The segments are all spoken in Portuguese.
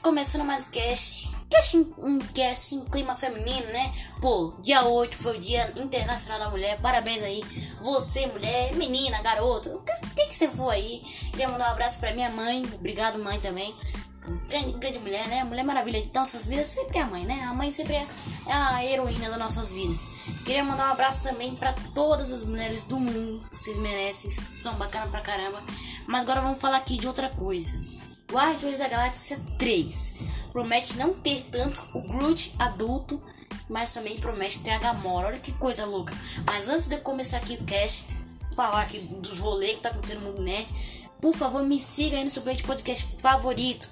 Começando mais cast. Cast, um cast em clima feminino, né? Pô, dia 8 foi o Dia Internacional da Mulher. Parabéns aí. Você, mulher, menina, garota. O que, que, que você for aí? Queria mandar um abraço pra minha mãe. Obrigado, mãe, também. Grande, grande mulher, né? Mulher maravilha de nossas vidas sempre é a mãe, né? A mãe sempre é a heroína das nossas vidas. Queria mandar um abraço também para todas as mulheres do mundo. Vocês merecem, são bacanas pra caramba. Mas agora vamos falar aqui de outra coisa. Guardiões da Galáxia 3 promete não ter tanto o Groot adulto, mas também promete ter a Gamora. Olha que coisa louca. Mas antes de eu começar aqui o cast, falar aqui dos rolês que tá acontecendo no mundo nerd, por favor me siga aí no seu podcast favorito.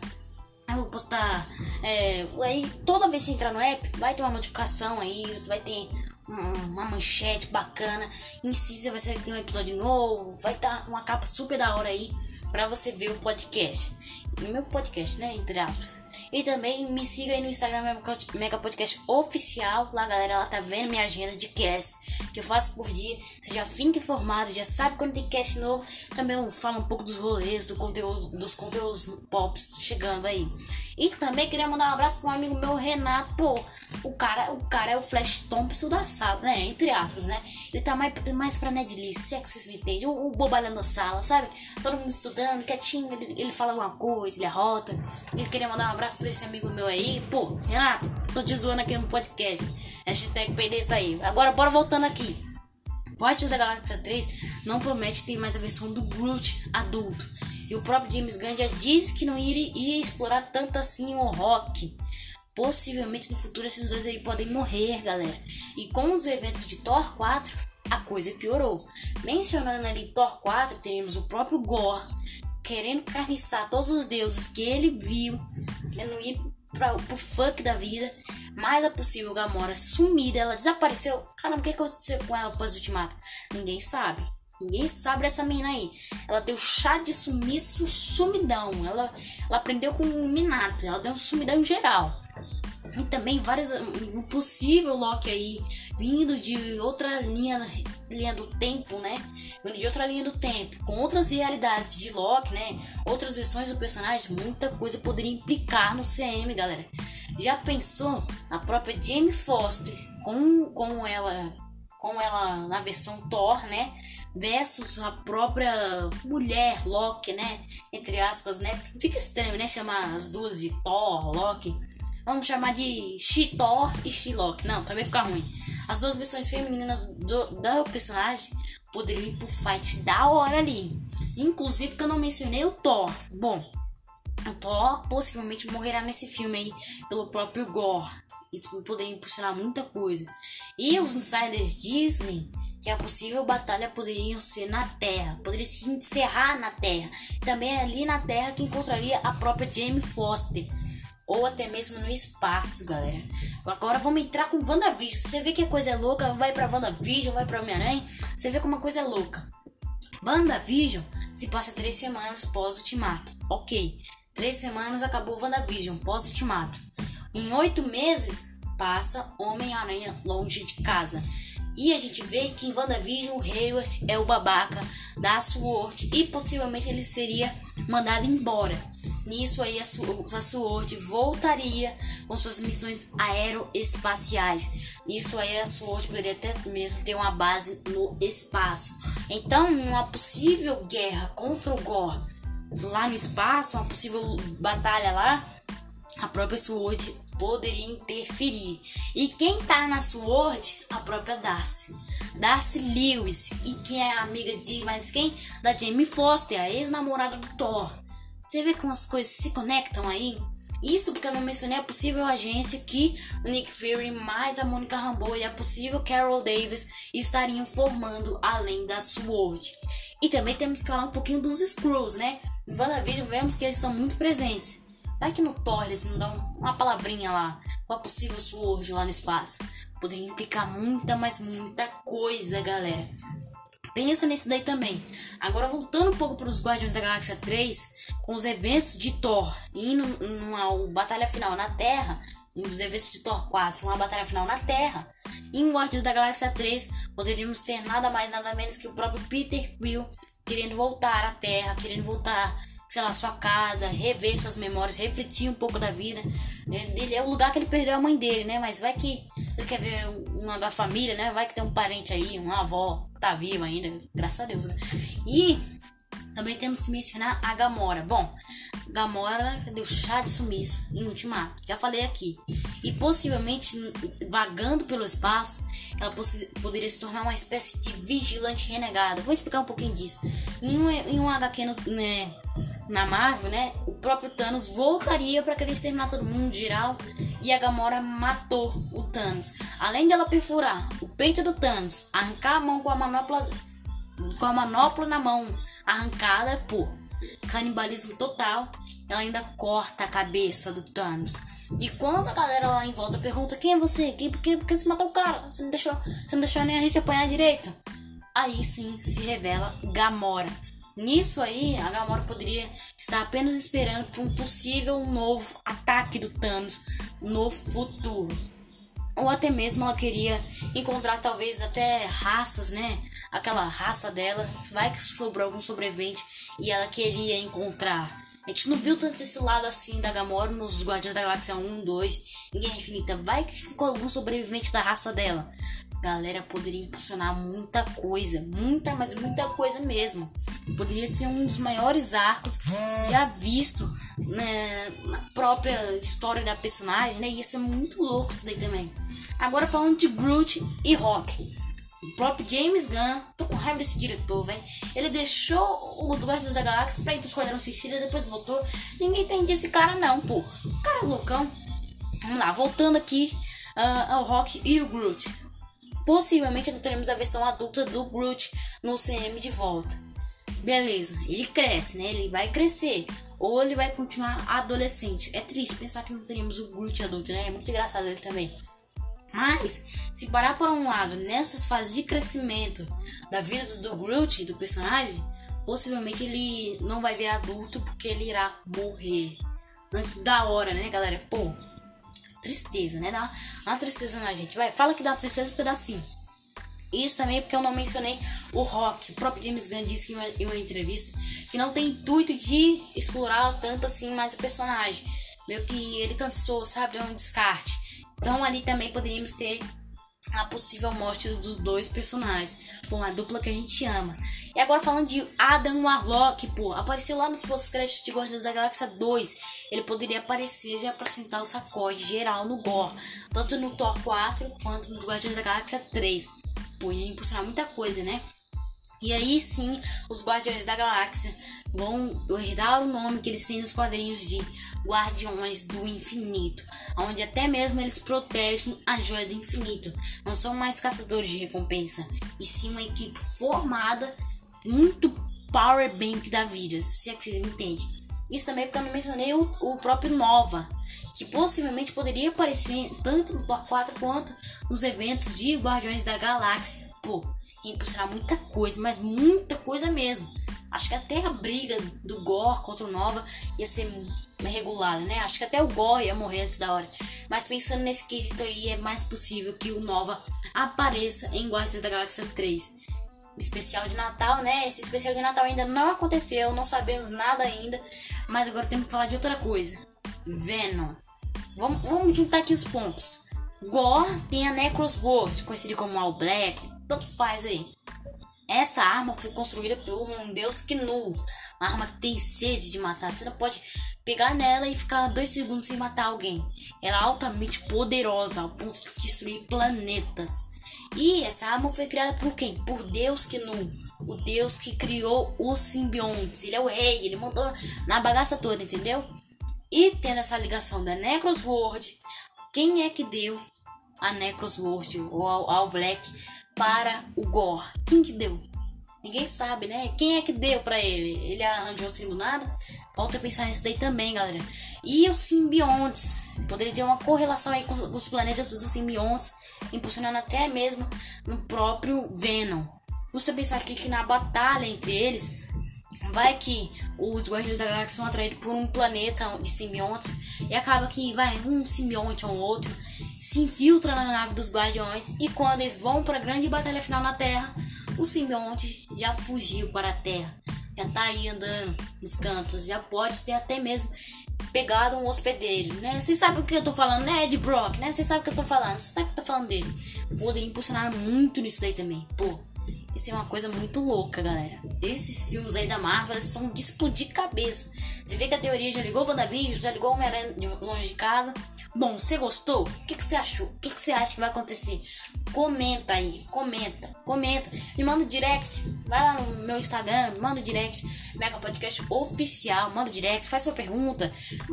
Eu vou postar. É, aí toda vez que você entrar no app, vai ter uma notificação aí, vai ter uma manchete bacana. Em vai ter um episódio novo, vai estar tá uma capa super da hora aí para você ver o podcast. Meu podcast, né? Entre aspas. E também me siga aí no Instagram Mega Podcast Oficial. Lá, galera, ela tá vendo minha agenda de cast que eu faço por dia. Você já fica informado, já sabe quando tem cast novo. Também eu falo um pouco dos rolês, do conteúdo, dos conteúdos pops chegando aí. E também queria mandar um abraço para um amigo meu, Renato. Pô, o cara, o cara é o Flash Thompson da sala, né? Entre aspas, né? Ele tá mais, mais pra Nedlice, se é que vocês me entendem. O, o bobalhão da sala, sabe? Todo mundo estudando, quietinho, ele, ele fala alguma coisa, ele arrota. E queria mandar um abraço pra esse amigo meu aí. Pô, Renato, tô te zoando aqui no podcast. Hashtag perder isso aí. Agora, bora voltando aqui. Guardiões da Galáxia 3 não promete ter mais a versão do Groot adulto. E o próprio James Gunn já disse que não iria, explorar tanto assim o rock. Possivelmente no futuro esses dois aí podem morrer, galera. E com os eventos de Thor 4, a coisa piorou. Mencionando ali Thor 4, teremos o próprio Gore querendo carniçar todos os deuses que ele viu, querendo ir pra, pro fuck da vida. Mas é possível Gamora sumida, ela desapareceu. Caramba, o que aconteceu com ela após o ultimato? Ninguém sabe. Ninguém sabe essa menina aí. Ela deu chá de sumiço, sumidão. Ela, ela aprendeu com o Minato. Ela deu um sumidão em geral. E também vários. O possível Loki aí vindo de outra linha, linha do tempo, né? Vindo de outra linha do tempo, com outras realidades de Loki, né? Outras versões do personagem, muita coisa poderia implicar no CM, galera. Já pensou a própria Jamie Foster com, com ela com ela na versão Thor, né? versus a própria mulher Loki, né? Entre aspas, né? Fica estranho, né? Chamar as duas de Thor, Loki. Vamos chamar de She-Thor e She-Loki. Não, também fica ruim. As duas versões femininas do, do personagem poderiam ir pro fight da hora ali. Inclusive porque eu não mencionei o Thor. Bom, o Thor possivelmente morrerá nesse filme aí pelo próprio Gore. Isso poderia impulsionar muita coisa. E os insiders dizem que a possível batalha poderia ser na Terra, poderia se encerrar na Terra. Também é ali na Terra que encontraria a própria Jamie Foster, ou até mesmo no espaço, galera. Agora vamos entrar com WandaVision. Você vê que a coisa é louca, vai pra WandaVision, vai pra Homem-Aranha, você vê como a coisa é louca. WandaVision se passa três semanas pós-ultimato. Ok, três semanas acabou WandaVision pós-ultimato. Em oito meses passa Homem-Aranha longe de casa. E a gente vê que em WandaVision o Hayward é o babaca da SWORD e possivelmente ele seria mandado embora. Nisso aí a, SWORD voltaria com suas missões aeroespaciais. Isso aí a SWORD poderia até mesmo ter uma base no espaço. Então, uma possível guerra contra o Gore lá no espaço, uma possível batalha lá, a própria SWORD poderia interferir. E quem tá na SWORD? A própria Darcy. Darcy Lewis. E quem é amiga de mais quem? Da Jamie Foster, a ex-namorada do Thor. Você vê como as coisas se conectam aí? Isso porque eu não mencionei a possível agência que o Nick Fury mais a Monica Rambeau e a possível Carol Davis estariam formando além da SWORD. E também temos que falar um pouquinho dos Screws, né? Em WandaVision vemos que eles estão muito presentes. Vai que no Thor eles não dão uma palavrinha lá a possível Sword lá no espaço. Poderia implicar muita, mas muita coisa, galera. Pensa nisso daí também. Agora voltando um pouco para os Guardiões da Galáxia 3, com os eventos de Thor indo numa batalha final na Terra, nos eventos de Thor 4, uma batalha final na Terra. E em Guardiões da Galáxia 3, poderíamos ter nada mais nada menos que o próprio Peter Quill querendo voltar à Terra, querendo voltar sei lá, sua casa, rever suas memórias, refletir um pouco da vida. Ele é o lugar que ele perdeu a mãe dele, né? Mas vai que ele quer ver uma da família, né? Vai que tem um parente aí, uma avó que tá viva ainda, graças a Deus, né? E também temos que mencionar a Gamora. Bom, Gamora deu chá de sumiço em Ultimato, já falei aqui. E possivelmente, vagando pelo espaço, ela poderia se tornar uma espécie de vigilante renegada. Vou explicar um pouquinho disso. Em um, em um HQ no, né, na Marvel, né, o próprio Thanos voltaria para querer exterminar todo mundo geral e a Gamora matou o Thanos. Além dela perfurar o peito do Thanos, arrancar a mão com a manopla com a manopla na mão arrancada por canibalismo total, ela ainda corta a cabeça do Thanos. E quando a galera lá em volta pergunta quem é você? Quem, por, que, por que você matou o cara? Você não deixou, você não deixou nem a gente apanhar direito? Aí sim se revela Gamora. Nisso aí, a Gamora poderia estar apenas esperando por um possível novo ataque do Thanos no futuro. Ou até mesmo ela queria encontrar talvez até raças, né? Aquela raça dela, vai que sobrou algum sobrevivente e ela queria encontrar. A gente não viu tanto esse lado assim da Gamora nos Guardiões da Galáxia 1, 2, em Guerra Infinita. Vai que ficou algum sobrevivente da raça dela. Galera, poderia impulsionar muita coisa, muita, mas muita coisa mesmo. Poderia ser um dos maiores arcos já visto né, na própria história da personagem, né? Ia ser muito louco isso daí também. Agora falando de Groot e Rock. O próprio James Gunn, tô com raiva desse diretor, velho. Ele deixou os Guardiões da Galáxia pra ir pro Esquadrão Suicida, depois voltou. Ninguém entende esse cara, não, pô. Cara é loucão. Vamos lá, voltando aqui uh, ao Rock e o Groot. Possivelmente teremos a versão adulta do Groot no CM de volta. Beleza, ele cresce, né? Ele vai crescer. Ou ele vai continuar adolescente. É triste pensar que não teríamos o Groot adulto, né? É muito engraçado ele também. Mas, se parar por um lado, nessas fases de crescimento da vida do, do Groot, do personagem, possivelmente ele não vai virar adulto porque ele irá morrer antes da hora, né, galera? Pô, tristeza, né? Dá uma tristeza na gente. Vai, fala que dá tristeza dá sim. Isso também é porque eu não mencionei o Rock. O próprio James Gunn disse em uma, em uma entrevista que não tem intuito de explorar tanto assim mais o personagem. Meio que ele cansou, sabe? É um descarte. Então ali também poderíamos ter a possível morte dos dois personagens. com uma dupla que a gente ama. E agora falando de Adam Warlock, pô, apareceu lá nos pós-créditos de Guardiões da Galáxia 2. Ele poderia aparecer já para sentar o sacode geral no Gore, tanto no Thor 4 quanto no Guardiões da Galáxia 3. Pô, ia impulsionar muita coisa, né? E aí sim, os Guardiões da Galáxia vão herdar o nome que eles têm nos quadrinhos de Guardiões do Infinito, onde até mesmo eles protegem a joia do infinito. Não são mais caçadores de recompensa, e sim uma equipe formada, muito power bank da vida, se é que vocês me entendem. Isso também porque eu não mencionei o, o próprio Nova, que possivelmente poderia aparecer tanto no Thor 4 quanto nos eventos de Guardiões da Galáxia. Pô, impulsionar muita coisa, mas muita coisa mesmo. Acho que até a briga do Gor contra o Nova ia ser regulada, né? Acho que até o Gor ia morrer antes da hora. Mas pensando nesse quesito aí, é mais possível que o Nova apareça em Guardiões da Galáxia 3. Especial de Natal, né? Esse especial de Natal ainda não aconteceu, não sabemos nada ainda. Mas agora temos que falar de outra coisa: Venom. Vamos, vamos juntar aqui os pontos. Gore tem a Necrosword, conhecida como All Black, tanto faz aí. Essa arma foi construída por um deus Knu, uma arma que tem sede de matar. Você não pode pegar nela e ficar dois segundos sem matar alguém. Ela é altamente poderosa ao ponto de destruir planetas. E essa arma foi criada por quem? Por Deus Knu, o Deus que criou os simbiontes. Ele é o rei, ele montou na bagaça toda, entendeu? E tendo essa ligação da Necrosword, quem é que deu a Necrosword ou ao Black para o Gore? Quem que deu? Ninguém sabe, né? Quem é que deu para ele? Ele arranjou assim do nada? Volta a pensar nisso daí também, galera. E os simbiontes? Poderia ter uma correlação aí com os planetas dos simbiontes, impulsionando até mesmo no próprio Venom. Custa pensar aqui que na batalha entre eles, vai que os Guardiões da Galáxia são atraídos por um planeta de simbiontes e acaba que vai um simbionte ou outro se infiltra na nave dos Guardiões e quando eles vão para a grande batalha final na Terra, o simbionte já fugiu para a Terra. já tá aí andando nos cantos, já pode ter até mesmo pegado um hospedeiro, né? Vocês sabem o que eu tô falando, né? Ed Brock, né? Vocês sabem o que eu tô falando, vocês sabem o que eu tô falando dele. Poderia impulsionar muito nisso daí também, pô. Isso é uma coisa muito louca, galera. Esses filmes aí da Marvel são de explodir cabeça. Você vê que a teoria já ligou o WandaVision, já ligou o Homem-Aranha longe de casa. Bom, você gostou? O que, você achou? O que, você acha que vai acontecer? Comenta aí, comenta, comenta. Me manda um direct. Vai lá no meu Instagram, me manda um direct. Mega Podcast Oficial, manda um direct, faz sua pergunta.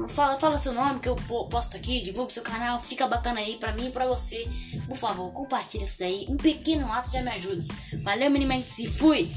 Fala, fala seu nome que eu posto aqui, divulga seu canal, fica bacana aí pra mim e pra você. Por favor, compartilha isso daí. Um pequeno ato já me ajuda. Valeu, Minimente, se fui!